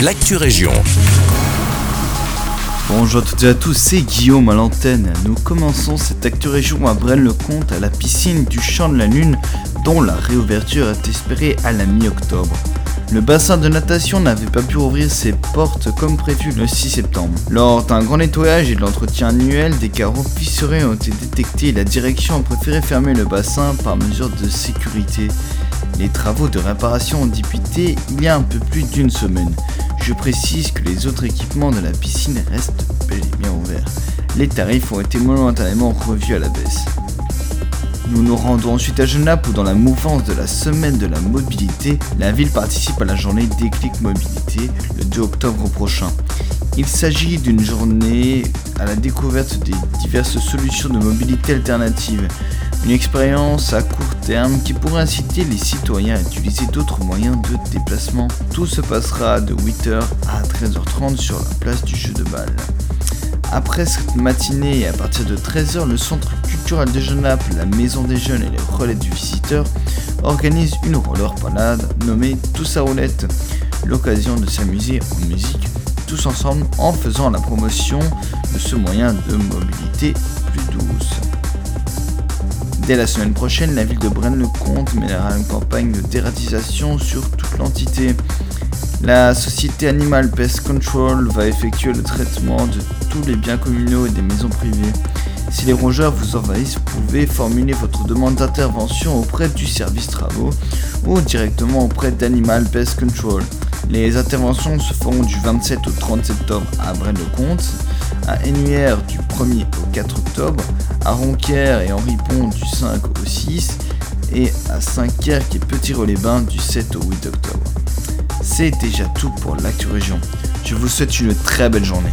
l'actu région. Bonjour à toutes et à tous, c'est Guillaume à l'antenne. Nous commençons cette actu région à Braine-le-Comte à la piscine du Champ de la Lune dont la réouverture est espérée à la mi-octobre. Le bassin de natation n'avait pas pu ouvrir ses portes comme prévu le 6 septembre. Lors d'un grand nettoyage et de l'entretien annuel, des carreaux fissurés ont été détectés et la direction a préféré fermer le bassin par mesure de sécurité. Les travaux de réparation ont débuté il y a un peu plus d'une semaine. Je précise que les autres équipements de la piscine restent bel et bien ouverts. Les tarifs ont été momentanément revus à la baisse. Nous nous rendons ensuite à Genappe où dans la mouvance de la semaine de la mobilité, la ville participe à la journée Déclic Mobilité le 2 octobre prochain. Il s'agit d'une journée à la découverte des diverses solutions de mobilité alternatives. Une expérience à court terme qui pourrait inciter les citoyens à utiliser d'autres moyens de déplacement. Tout se passera de 8h à 13h30 sur la place du jeu de balle. Après cette matinée et à partir de 13h, le Centre culturel de Genappe, la Maison des Jeunes et les Relais du Visiteur organisent une roller palade nommée Tous à roulette. L'occasion de s'amuser en musique tous ensemble en faisant la promotion de ce moyen de mobilité plus douce. Dès la semaine prochaine, la ville de Braine-le-Comte mènera une campagne de dératisation sur toute l'entité. La société Animal Pest Control va effectuer le traitement de tous les biens communaux et des maisons privées. Si les rongeurs vous envahissent, vous pouvez formuler votre demande d'intervention auprès du service travaux ou directement auprès d'Animal Pest Control. Les interventions se feront du 27 au 30 septembre à Braine-le-Comte, à Ennuière du 1er au 4 octobre, à Ronquière et Henri Pont du 5 au 6 et à Saint-Querque et Petit-Relais-Bains du 7 au 8 octobre. C'est déjà tout pour l'actu région. Je vous souhaite une très belle journée.